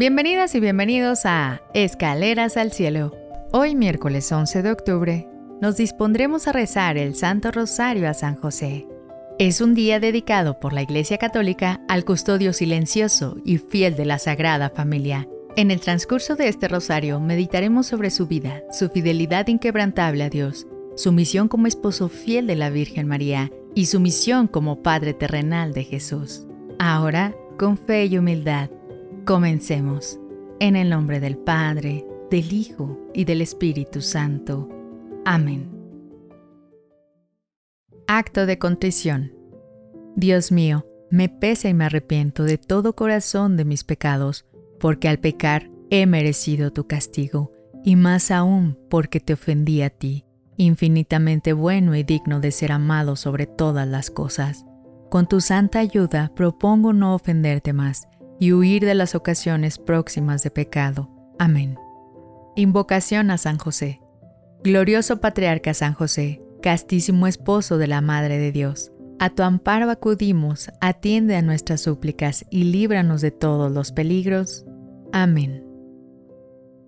Bienvenidas y bienvenidos a Escaleras al Cielo. Hoy miércoles 11 de octubre nos dispondremos a rezar el Santo Rosario a San José. Es un día dedicado por la Iglesia Católica al custodio silencioso y fiel de la Sagrada Familia. En el transcurso de este rosario meditaremos sobre su vida, su fidelidad inquebrantable a Dios, su misión como esposo fiel de la Virgen María y su misión como Padre terrenal de Jesús. Ahora, con fe y humildad, comencemos. En el nombre del Padre, del Hijo y del Espíritu Santo. Amén. Acto de contrición. Dios mío, me pesa y me arrepiento de todo corazón de mis pecados, porque al pecar he merecido tu castigo, y más aún porque te ofendí a ti, infinitamente bueno y digno de ser amado sobre todas las cosas. Con tu santa ayuda propongo no ofenderte más y huir de las ocasiones próximas de pecado. Amén. Invocación a San José. Glorioso Patriarca San José, castísimo esposo de la Madre de Dios, a tu amparo acudimos, atiende a nuestras súplicas y líbranos de todos los peligros. Amén.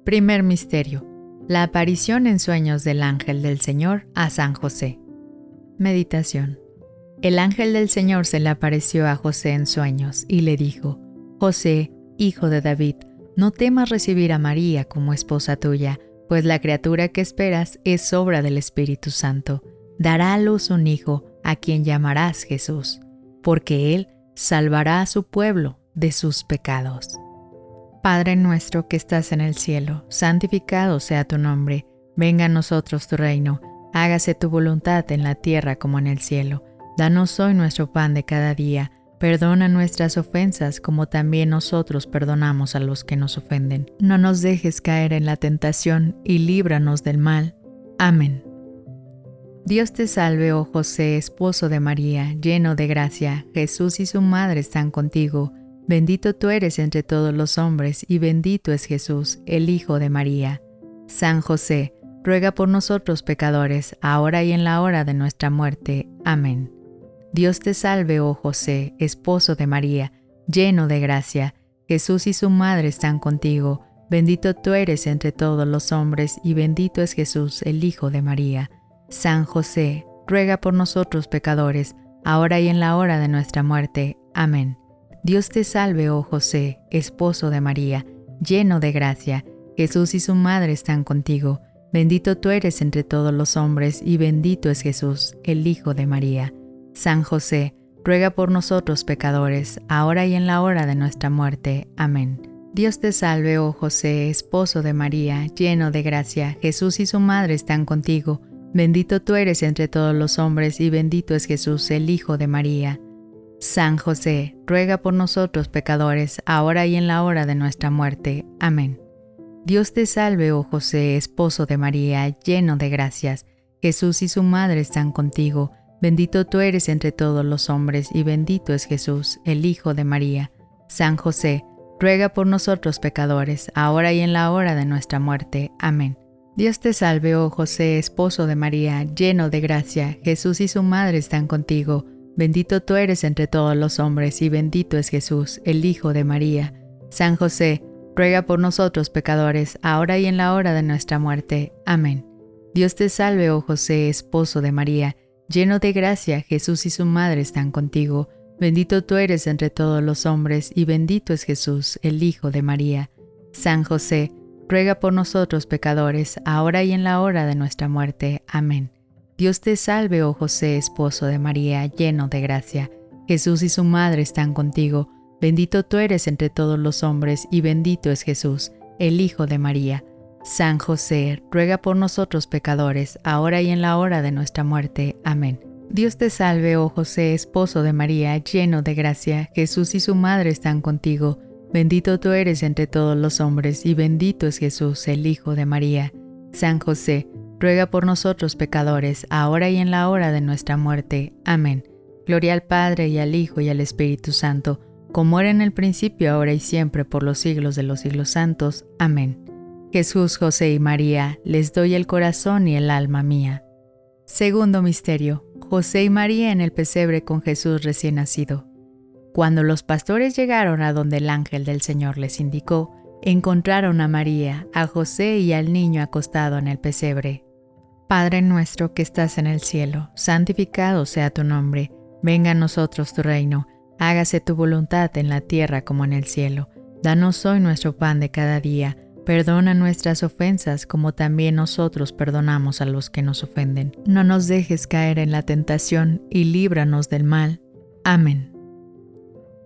Primer Misterio. La aparición en sueños del ángel del Señor a San José. Meditación. El ángel del Señor se le apareció a José en sueños y le dijo, José, hijo de David, no temas recibir a María como esposa tuya, pues la criatura que esperas es obra del Espíritu Santo. Dará a luz un hijo, a quien llamarás Jesús, porque él salvará a su pueblo de sus pecados. Padre nuestro que estás en el cielo, santificado sea tu nombre, venga a nosotros tu reino, hágase tu voluntad en la tierra como en el cielo. Danos hoy nuestro pan de cada día Perdona nuestras ofensas como también nosotros perdonamos a los que nos ofenden. No nos dejes caer en la tentación y líbranos del mal. Amén. Dios te salve, oh José, esposo de María, lleno de gracia, Jesús y su madre están contigo. Bendito tú eres entre todos los hombres y bendito es Jesús, el Hijo de María. San José, ruega por nosotros pecadores, ahora y en la hora de nuestra muerte. Amén. Dios te salve, oh José, esposo de María, lleno de gracia. Jesús y su madre están contigo. Bendito tú eres entre todos los hombres y bendito es Jesús, el Hijo de María. San José, ruega por nosotros pecadores, ahora y en la hora de nuestra muerte. Amén. Dios te salve, oh José, esposo de María, lleno de gracia. Jesús y su madre están contigo. Bendito tú eres entre todos los hombres y bendito es Jesús, el Hijo de María. San José, ruega por nosotros pecadores, ahora y en la hora de nuestra muerte. Amén. Dios te salve, oh José, esposo de María, lleno de gracia, Jesús y su madre están contigo. Bendito tú eres entre todos los hombres y bendito es Jesús, el Hijo de María. San José, ruega por nosotros pecadores, ahora y en la hora de nuestra muerte. Amén. Dios te salve, oh José, esposo de María, lleno de gracias, Jesús y su madre están contigo. Bendito tú eres entre todos los hombres y bendito es Jesús, el Hijo de María. San José, ruega por nosotros pecadores, ahora y en la hora de nuestra muerte. Amén. Dios te salve, oh José, esposo de María, lleno de gracia, Jesús y su madre están contigo. Bendito tú eres entre todos los hombres y bendito es Jesús, el Hijo de María. San José, ruega por nosotros pecadores, ahora y en la hora de nuestra muerte. Amén. Dios te salve, oh José, esposo de María, Lleno de gracia, Jesús y su madre están contigo. Bendito tú eres entre todos los hombres y bendito es Jesús, el Hijo de María. San José, ruega por nosotros pecadores, ahora y en la hora de nuestra muerte. Amén. Dios te salve, oh José, esposo de María, lleno de gracia. Jesús y su madre están contigo. Bendito tú eres entre todos los hombres y bendito es Jesús, el Hijo de María. San José, ruega por nosotros pecadores, ahora y en la hora de nuestra muerte. Amén. Dios te salve, oh José, esposo de María, lleno de gracia, Jesús y su madre están contigo. Bendito tú eres entre todos los hombres, y bendito es Jesús, el Hijo de María. San José, ruega por nosotros pecadores, ahora y en la hora de nuestra muerte. Amén. Gloria al Padre y al Hijo y al Espíritu Santo, como era en el principio, ahora y siempre, por los siglos de los siglos santos. Amén. Jesús, José y María, les doy el corazón y el alma mía. Segundo misterio. José y María en el pesebre con Jesús recién nacido. Cuando los pastores llegaron a donde el ángel del Señor les indicó, encontraron a María, a José y al niño acostado en el pesebre. Padre nuestro que estás en el cielo, santificado sea tu nombre, venga a nosotros tu reino, hágase tu voluntad en la tierra como en el cielo. Danos hoy nuestro pan de cada día, perdona nuestras ofensas como también nosotros perdonamos a los que nos ofenden. No nos dejes caer en la tentación y líbranos del mal. Amén.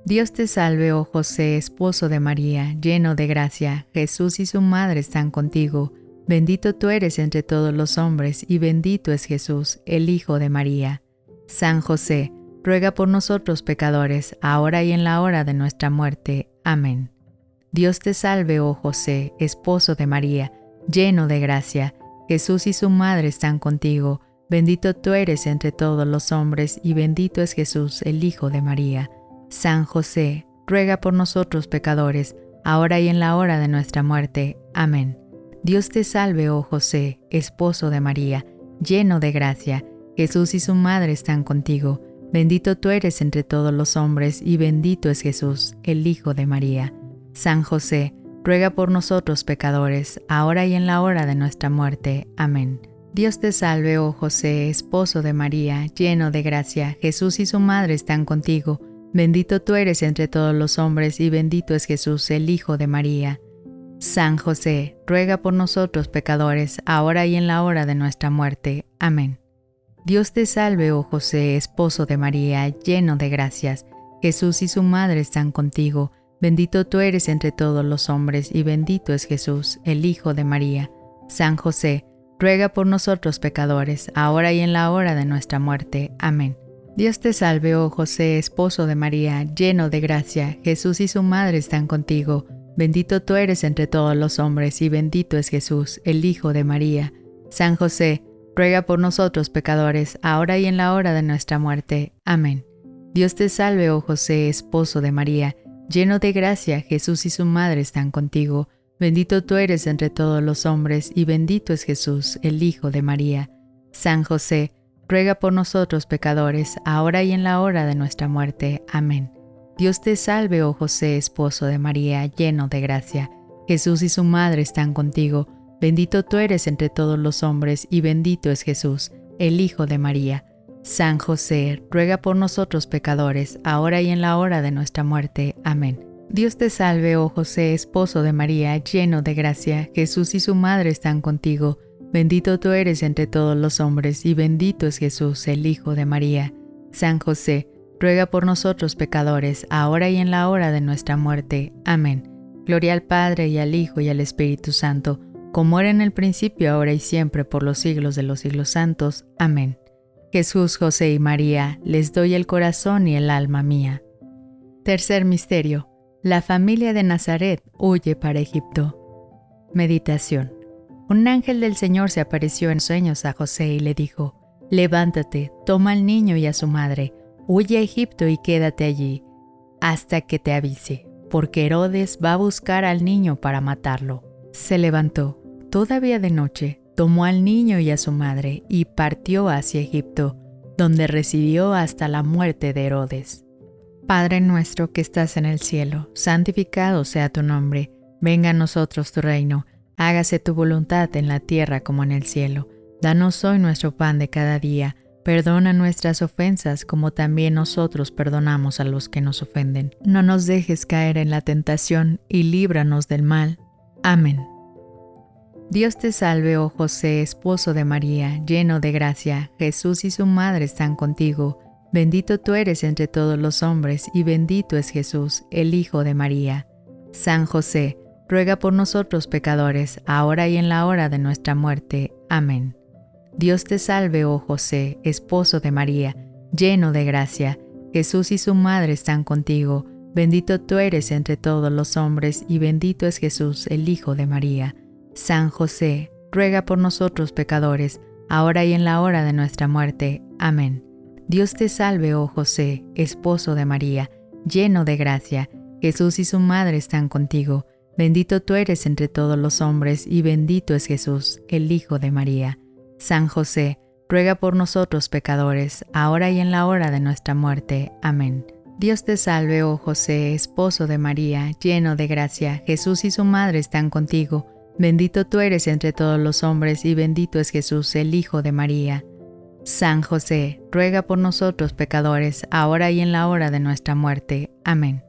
Dios te salve, oh José, esposo de María, lleno de gracia, Jesús y su madre están contigo. Bendito tú eres entre todos los hombres, y bendito es Jesús, el Hijo de María. San José, ruega por nosotros pecadores, ahora y en la hora de nuestra muerte. Amén. Dios te salve, oh José, esposo de María, lleno de gracia, Jesús y su madre están contigo. Bendito tú eres entre todos los hombres, y bendito es Jesús, el Hijo de María. San José, ruega por nosotros pecadores, ahora y en la hora de nuestra muerte. Amén. Dios te salve, oh José, esposo de María, lleno de gracia, Jesús y su madre están contigo. Bendito tú eres entre todos los hombres, y bendito es Jesús, el Hijo de María. San José, ruega por nosotros pecadores, ahora y en la hora de nuestra muerte. Amén. Dios te salve, oh José, esposo de María, lleno de gracia, Jesús y su madre están contigo. Bendito tú eres entre todos los hombres y bendito es Jesús, el Hijo de María. San José, ruega por nosotros pecadores, ahora y en la hora de nuestra muerte. Amén. Dios te salve, oh José, esposo de María, lleno de gracias. Jesús y su madre están contigo. Bendito tú eres entre todos los hombres y bendito es Jesús, el Hijo de María. San José, ruega por nosotros pecadores, ahora y en la hora de nuestra muerte. Amén. Dios te salve, oh José, esposo de María, lleno de gracia, Jesús y su madre están contigo. Bendito tú eres entre todos los hombres y bendito es Jesús, el Hijo de María. San José, ruega por nosotros pecadores, ahora y en la hora de nuestra muerte. Amén. Dios te salve, oh José, esposo de María, lleno de gracia, Jesús y su madre están contigo. Bendito tú eres entre todos los hombres y bendito es Jesús, el Hijo de María. San José, ruega por nosotros pecadores, ahora y en la hora de nuestra muerte. Amén. Dios te salve, oh José, esposo de María, lleno de gracia. Jesús y su madre están contigo. Bendito tú eres entre todos los hombres, y bendito es Jesús, el Hijo de María. San José, ruega por nosotros pecadores, ahora y en la hora de nuestra muerte. Amén. Dios te salve, oh José, esposo de María, lleno de gracia. Jesús y su madre están contigo. Bendito tú eres entre todos los hombres, y bendito es Jesús, el Hijo de María. San José, ruega por nosotros pecadores, ahora y en la hora de nuestra muerte. Amén. Gloria al Padre y al Hijo y al Espíritu Santo, como era en el principio, ahora y siempre, por los siglos de los siglos santos. Amén. Jesús, José y María, les doy el corazón y el alma mía. Tercer misterio. La familia de Nazaret huye para Egipto. Meditación. Un ángel del Señor se apareció en sueños a José y le dijo, Levántate, toma al niño y a su madre, huye a Egipto y quédate allí, hasta que te avise, porque Herodes va a buscar al niño para matarlo. Se levantó, todavía de noche, tomó al niño y a su madre y partió hacia Egipto, donde recibió hasta la muerte de Herodes. Padre nuestro que estás en el cielo, santificado sea tu nombre, venga a nosotros tu reino Hágase tu voluntad en la tierra como en el cielo. Danos hoy nuestro pan de cada día. Perdona nuestras ofensas como también nosotros perdonamos a los que nos ofenden. No nos dejes caer en la tentación y líbranos del mal. Amén. Dios te salve, oh José, esposo de María, lleno de gracia, Jesús y su madre están contigo. Bendito tú eres entre todos los hombres y bendito es Jesús, el Hijo de María. San José, ruega por nosotros pecadores, ahora y en la hora de nuestra muerte. Amén. Dios te salve, oh José, esposo de María, lleno de gracia, Jesús y su madre están contigo, bendito tú eres entre todos los hombres y bendito es Jesús, el Hijo de María. San José, ruega por nosotros pecadores, ahora y en la hora de nuestra muerte. Amén. Dios te salve, oh José, esposo de María, lleno de gracia, Jesús y su madre están contigo, Bendito tú eres entre todos los hombres y bendito es Jesús, el Hijo de María. San José, ruega por nosotros pecadores, ahora y en la hora de nuestra muerte. Amén. Dios te salve, oh José, esposo de María, lleno de gracia, Jesús y su madre están contigo. Bendito tú eres entre todos los hombres y bendito es Jesús, el Hijo de María. San José, ruega por nosotros pecadores, ahora y en la hora de nuestra muerte. Amén.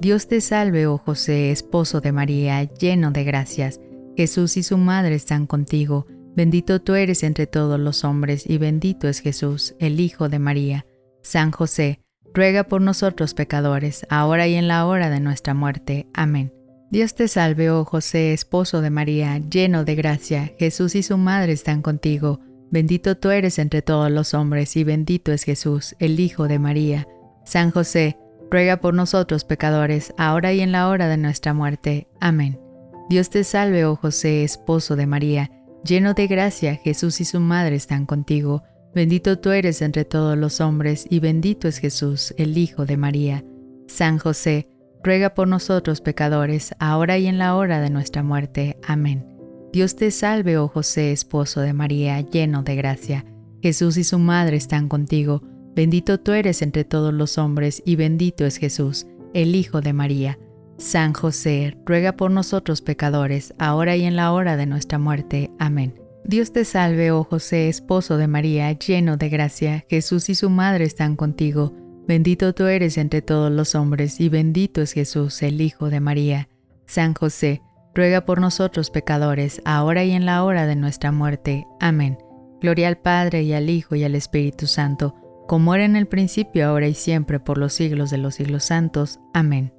Dios te salve, oh José, esposo de María, lleno de gracias. Jesús y su madre están contigo. Bendito tú eres entre todos los hombres y bendito es Jesús, el Hijo de María. San José, ruega por nosotros pecadores, ahora y en la hora de nuestra muerte. Amén. Dios te salve, oh José, esposo de María, lleno de gracia, Jesús y su madre están contigo. Bendito tú eres entre todos los hombres y bendito es Jesús, el Hijo de María. San José, ruega por nosotros pecadores, ahora y en la hora de nuestra muerte. Amén. Dios te salve, oh José, esposo de María, lleno de gracia, Jesús y su madre están contigo. Bendito tú eres entre todos los hombres y bendito es Jesús, el Hijo de María. San José, ruega por nosotros pecadores, ahora y en la hora de nuestra muerte. Amén. Dios te salve, oh José, esposo de María, lleno de gracia. Jesús y su madre están contigo. Bendito tú eres entre todos los hombres y bendito es Jesús, el Hijo de María. San José, ruega por nosotros pecadores, ahora y en la hora de nuestra muerte. Amén. Dios te salve, oh José, esposo de María, lleno de gracia. Jesús y su madre están contigo. Bendito tú eres entre todos los hombres, y bendito es Jesús, el Hijo de María. San José, ruega por nosotros pecadores, ahora y en la hora de nuestra muerte. Amén. Gloria al Padre, y al Hijo, y al Espíritu Santo, como era en el principio, ahora y siempre, por los siglos de los siglos santos. Amén.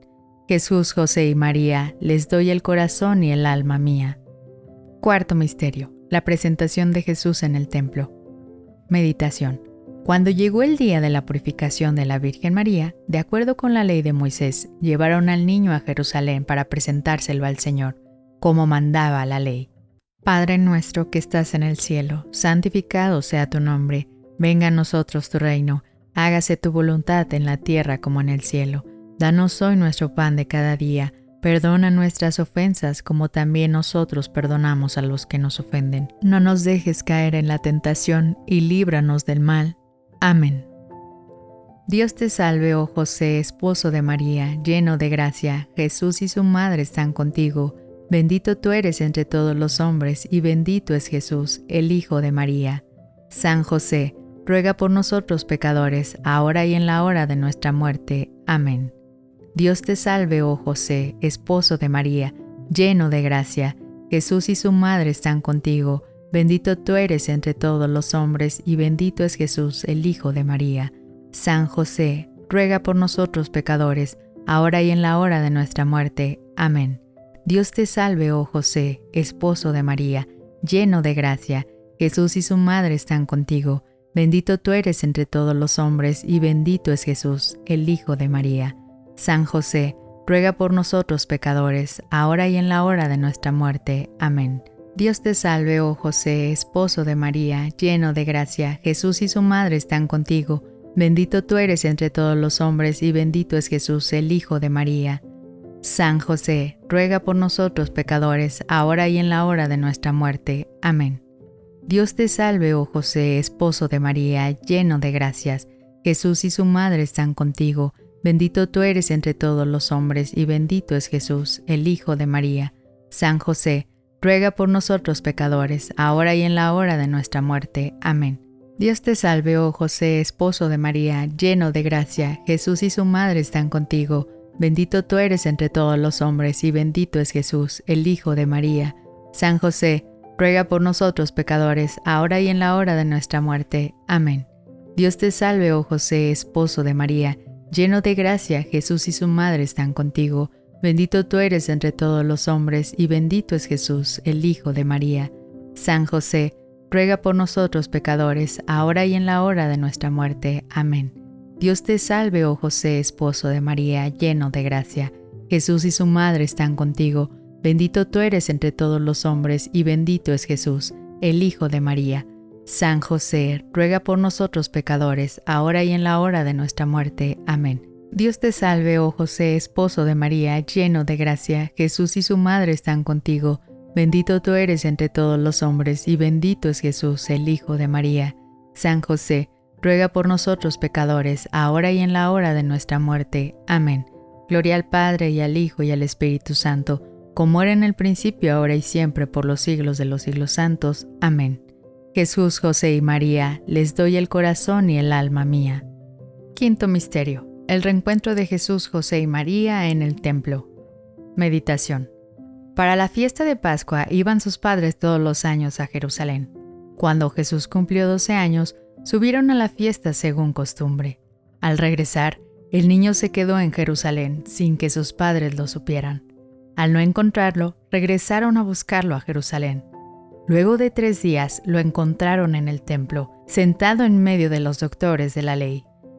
Jesús, José y María, les doy el corazón y el alma mía. Cuarto Misterio. La presentación de Jesús en el templo. Meditación. Cuando llegó el día de la purificación de la Virgen María, de acuerdo con la ley de Moisés, llevaron al niño a Jerusalén para presentárselo al Señor, como mandaba la ley. Padre nuestro que estás en el cielo, santificado sea tu nombre, venga a nosotros tu reino, hágase tu voluntad en la tierra como en el cielo. Danos hoy nuestro pan de cada día, perdona nuestras ofensas como también nosotros perdonamos a los que nos ofenden. No nos dejes caer en la tentación y líbranos del mal. Amén. Dios te salve, oh José, esposo de María, lleno de gracia, Jesús y su madre están contigo. Bendito tú eres entre todos los hombres, y bendito es Jesús, el Hijo de María. San José, ruega por nosotros pecadores, ahora y en la hora de nuestra muerte. Amén. Dios te salve, oh José, esposo de María, lleno de gracia, Jesús y su madre están contigo. Bendito tú eres entre todos los hombres y bendito es Jesús, el Hijo de María. San José, ruega por nosotros pecadores, ahora y en la hora de nuestra muerte. Amén. Dios te salve, oh José, esposo de María, lleno de gracia, Jesús y su madre están contigo. Bendito tú eres entre todos los hombres y bendito es Jesús, el Hijo de María. San José, ruega por nosotros pecadores, ahora y en la hora de nuestra muerte. Amén. Dios te salve, oh José, esposo de María, lleno de gracia, Jesús y su madre están contigo. Bendito tú eres entre todos los hombres y bendito es Jesús, el Hijo de María. San José, ruega por nosotros pecadores, ahora y en la hora de nuestra muerte. Amén. Dios te salve, oh José, esposo de María, lleno de gracias, Jesús y su madre están contigo. Bendito tú eres entre todos los hombres y bendito es Jesús, el Hijo de María. San José, ruega por nosotros pecadores, ahora y en la hora de nuestra muerte. Amén. Dios te salve, oh José, esposo de María, lleno de gracia, Jesús y su madre están contigo. Bendito tú eres entre todos los hombres y bendito es Jesús, el Hijo de María. San José, ruega por nosotros pecadores, ahora y en la hora de nuestra muerte. Amén. Dios te salve, oh José, esposo de María, lleno de gracia, Jesús y su madre están contigo. Bendito tú eres entre todos los hombres, y bendito es Jesús, el Hijo de María. San José, ruega por nosotros pecadores, ahora y en la hora de nuestra muerte. Amén. Dios te salve, oh José, esposo de María, lleno de gracia. Jesús y su madre están contigo. Bendito tú eres entre todos los hombres, y bendito es Jesús, el Hijo de María. San José, ruega por nosotros pecadores, ahora y en la hora de nuestra muerte. Amén. Dios te salve, oh José, esposo de María, lleno de gracia, Jesús y su madre están contigo. Bendito tú eres entre todos los hombres, y bendito es Jesús, el Hijo de María. San José, ruega por nosotros pecadores, ahora y en la hora de nuestra muerte. Amén. Gloria al Padre y al Hijo y al Espíritu Santo, como era en el principio, ahora y siempre, por los siglos de los siglos santos. Amén. Jesús, José y María, les doy el corazón y el alma mía. Quinto Misterio. El reencuentro de Jesús, José y María en el templo. Meditación. Para la fiesta de Pascua iban sus padres todos los años a Jerusalén. Cuando Jesús cumplió 12 años, subieron a la fiesta según costumbre. Al regresar, el niño se quedó en Jerusalén sin que sus padres lo supieran. Al no encontrarlo, regresaron a buscarlo a Jerusalén. Luego de tres días lo encontraron en el templo, sentado en medio de los doctores de la ley,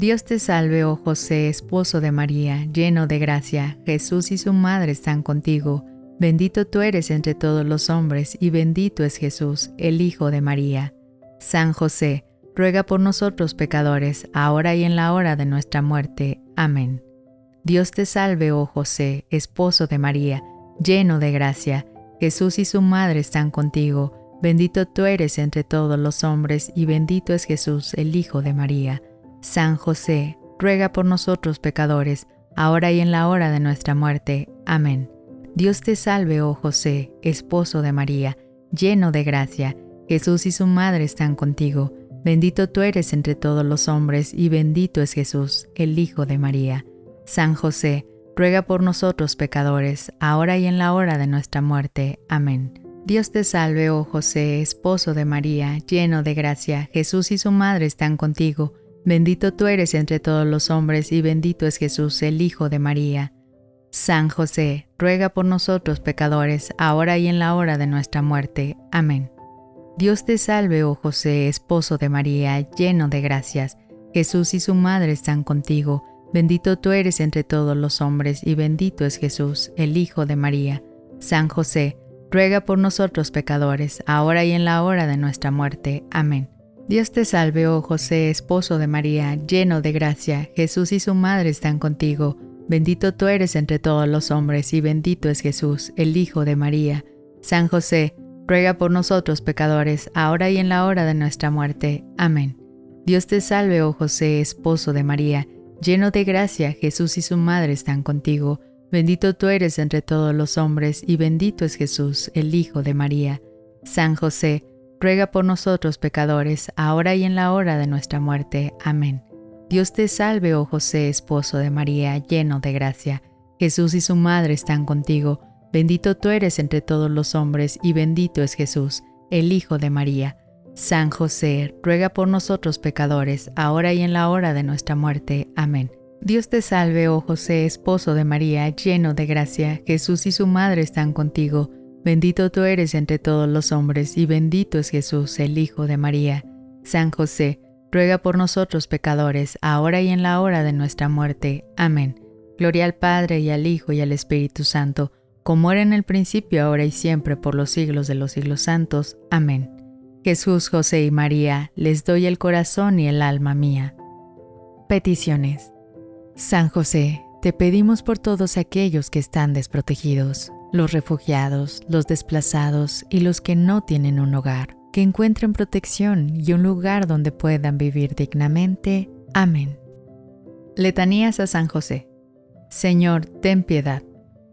Dios te salve, oh José, esposo de María, lleno de gracia, Jesús y su madre están contigo. Bendito tú eres entre todos los hombres y bendito es Jesús, el Hijo de María. San José, ruega por nosotros pecadores, ahora y en la hora de nuestra muerte. Amén. Dios te salve, oh José, esposo de María, lleno de gracia, Jesús y su madre están contigo, bendito tú eres entre todos los hombres y bendito es Jesús, el Hijo de María. San José, ruega por nosotros pecadores, ahora y en la hora de nuestra muerte. Amén. Dios te salve, oh José, esposo de María, lleno de gracia, Jesús y su madre están contigo, bendito tú eres entre todos los hombres y bendito es Jesús, el Hijo de María. San José, ruega por nosotros pecadores, ahora y en la hora de nuestra muerte. Amén. Dios te salve, oh José, esposo de María, lleno de gracia, Jesús y su madre están contigo. Bendito tú eres entre todos los hombres y bendito es Jesús, el Hijo de María. San José, ruega por nosotros pecadores, ahora y en la hora de nuestra muerte. Amén. Dios te salve, oh José, esposo de María, lleno de gracias. Jesús y su madre están contigo. Bendito tú eres entre todos los hombres y bendito es Jesús, el Hijo de María. San José, ruega por nosotros pecadores, ahora y en la hora de nuestra muerte. Amén. Dios te salve, oh José, esposo de María, lleno de gracia, Jesús y su madre están contigo. Bendito tú eres entre todos los hombres y bendito es Jesús, el Hijo de María. San José, ruega por nosotros pecadores, ahora y en la hora de nuestra muerte. Amén. Dios te salve, oh José, esposo de María, Lleno de gracia, Jesús y su madre están contigo. Bendito tú eres entre todos los hombres y bendito es Jesús, el Hijo de María. San José, ruega por nosotros pecadores, ahora y en la hora de nuestra muerte. Amén. Dios te salve, oh José, esposo de María, lleno de gracia. Jesús y su madre están contigo. Bendito tú eres entre todos los hombres y bendito es Jesús, el Hijo de María. San José, ruega por nosotros pecadores, ahora y en la hora de nuestra muerte. Amén. Dios te salve, oh José, esposo de María, lleno de gracia, Jesús y su madre están contigo. Bendito tú eres entre todos los hombres, y bendito es Jesús, el Hijo de María. San José, ruega por nosotros pecadores, ahora y en la hora de nuestra muerte. Amén. Gloria al Padre y al Hijo y al Espíritu Santo, como era en el principio, ahora y siempre, por los siglos de los siglos santos. Amén. Jesús, José y María, les doy el corazón y el alma mía. Peticiones. San José, te pedimos por todos aquellos que están desprotegidos, los refugiados, los desplazados y los que no tienen un hogar, que encuentren protección y un lugar donde puedan vivir dignamente. Amén. Letanías a San José. Señor, ten piedad.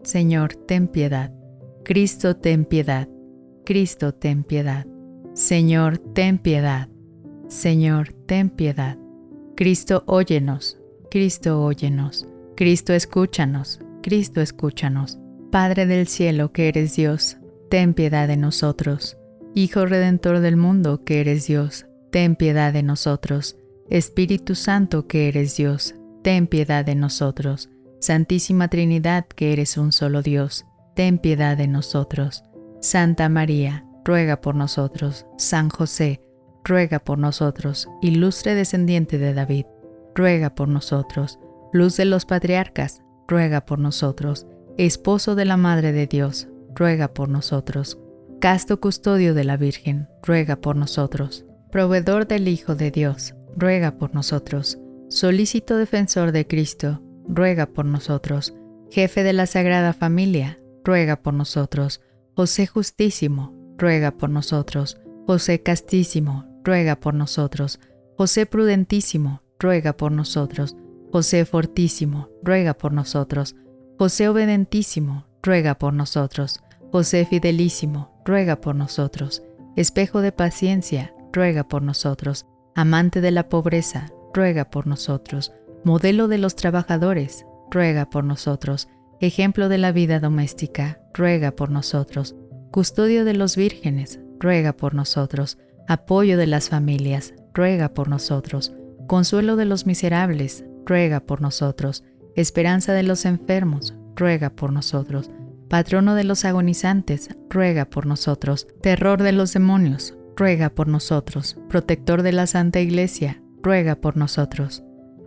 Señor, ten piedad. Cristo, ten piedad. Cristo, ten piedad. Señor, ten piedad. Señor, ten piedad. Cristo, óyenos. Cristo, óyenos. Cristo, escúchanos. Cristo, escúchanos. Padre del cielo, que eres Dios, ten piedad de nosotros. Hijo Redentor del mundo, que eres Dios, ten piedad de nosotros. Espíritu Santo, que eres Dios, ten piedad de nosotros. Santísima Trinidad, que eres un solo Dios, ten piedad de nosotros. Santa María, ruega por nosotros. San José, ruega por nosotros. Ilustre descendiente de David, ruega por nosotros. Luz de los patriarcas, ruega por nosotros. Esposo de la Madre de Dios, ruega por nosotros. Casto custodio de la Virgen, ruega por nosotros. Proveedor del Hijo de Dios, ruega por nosotros. Solícito defensor de Cristo, ruega por nosotros. Jefe de la Sagrada Familia, ruega por nosotros. José Justísimo, ruega por nosotros. José Castísimo, ruega por nosotros. José Prudentísimo, ruega por nosotros. José Fortísimo, ruega por nosotros. José Obedentísimo, ruega por nosotros. José Fidelísimo, ruega por nosotros. Espejo de paciencia, ruega por nosotros. Amante de la pobreza, ruega por nosotros. Modelo de los trabajadores, ruega por nosotros. Ejemplo de la vida doméstica, ruega por nosotros. Custodio de los vírgenes, ruega por nosotros. Apoyo de las familias, ruega por nosotros. Consuelo de los miserables, ruega por nosotros. Esperanza de los enfermos, ruega por nosotros. Patrono de los agonizantes, ruega por nosotros. Terror de los demonios, ruega por nosotros. Protector de la Santa Iglesia, ruega por nosotros.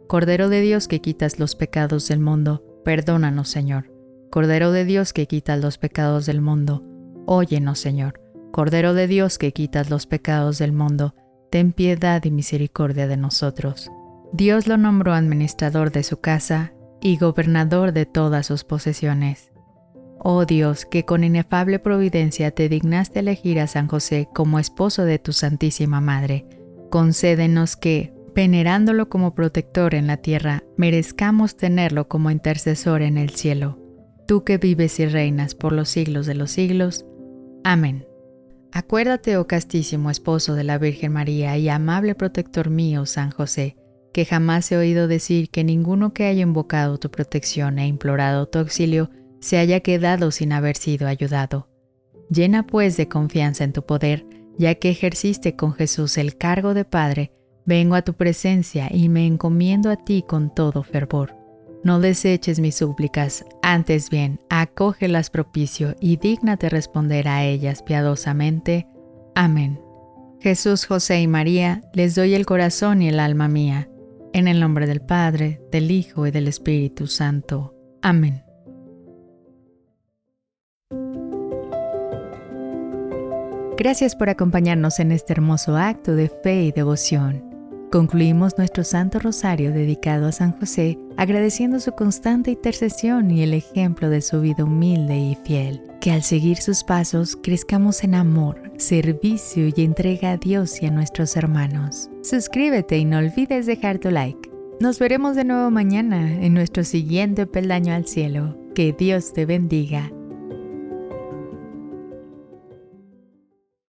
Cordero de Dios que quitas los pecados del mundo, perdónanos Señor. Cordero de Dios que quitas los pecados del mundo, óyenos Señor. Cordero de Dios que quitas los pecados del mundo, ten piedad y misericordia de nosotros. Dios lo nombró administrador de su casa y gobernador de todas sus posesiones. Oh Dios, que con inefable providencia te dignaste elegir a San José como esposo de tu Santísima Madre, concédenos que, venerándolo como protector en la tierra, merezcamos tenerlo como intercesor en el cielo. Tú que vives y reinas por los siglos de los siglos. Amén. Acuérdate, oh castísimo esposo de la Virgen María y amable protector mío, San José, que jamás he oído decir que ninguno que haya invocado tu protección e implorado tu auxilio se haya quedado sin haber sido ayudado. Llena pues de confianza en tu poder, ya que ejerciste con Jesús el cargo de Padre, vengo a tu presencia y me encomiendo a ti con todo fervor. No deseches mis súplicas, antes bien, acógelas propicio y dígnate responder a ellas piadosamente. Amén. Jesús, José y María, les doy el corazón y el alma mía en el nombre del Padre, del Hijo y del Espíritu Santo. Amén. Gracias por acompañarnos en este hermoso acto de fe y devoción. Concluimos nuestro Santo Rosario dedicado a San José, agradeciendo su constante intercesión y el ejemplo de su vida humilde y fiel. Que al seguir sus pasos crezcamos en amor, servicio y entrega a Dios y a nuestros hermanos. Suscríbete y no olvides dejar tu like. Nos veremos de nuevo mañana en nuestro siguiente peldaño al cielo. Que Dios te bendiga.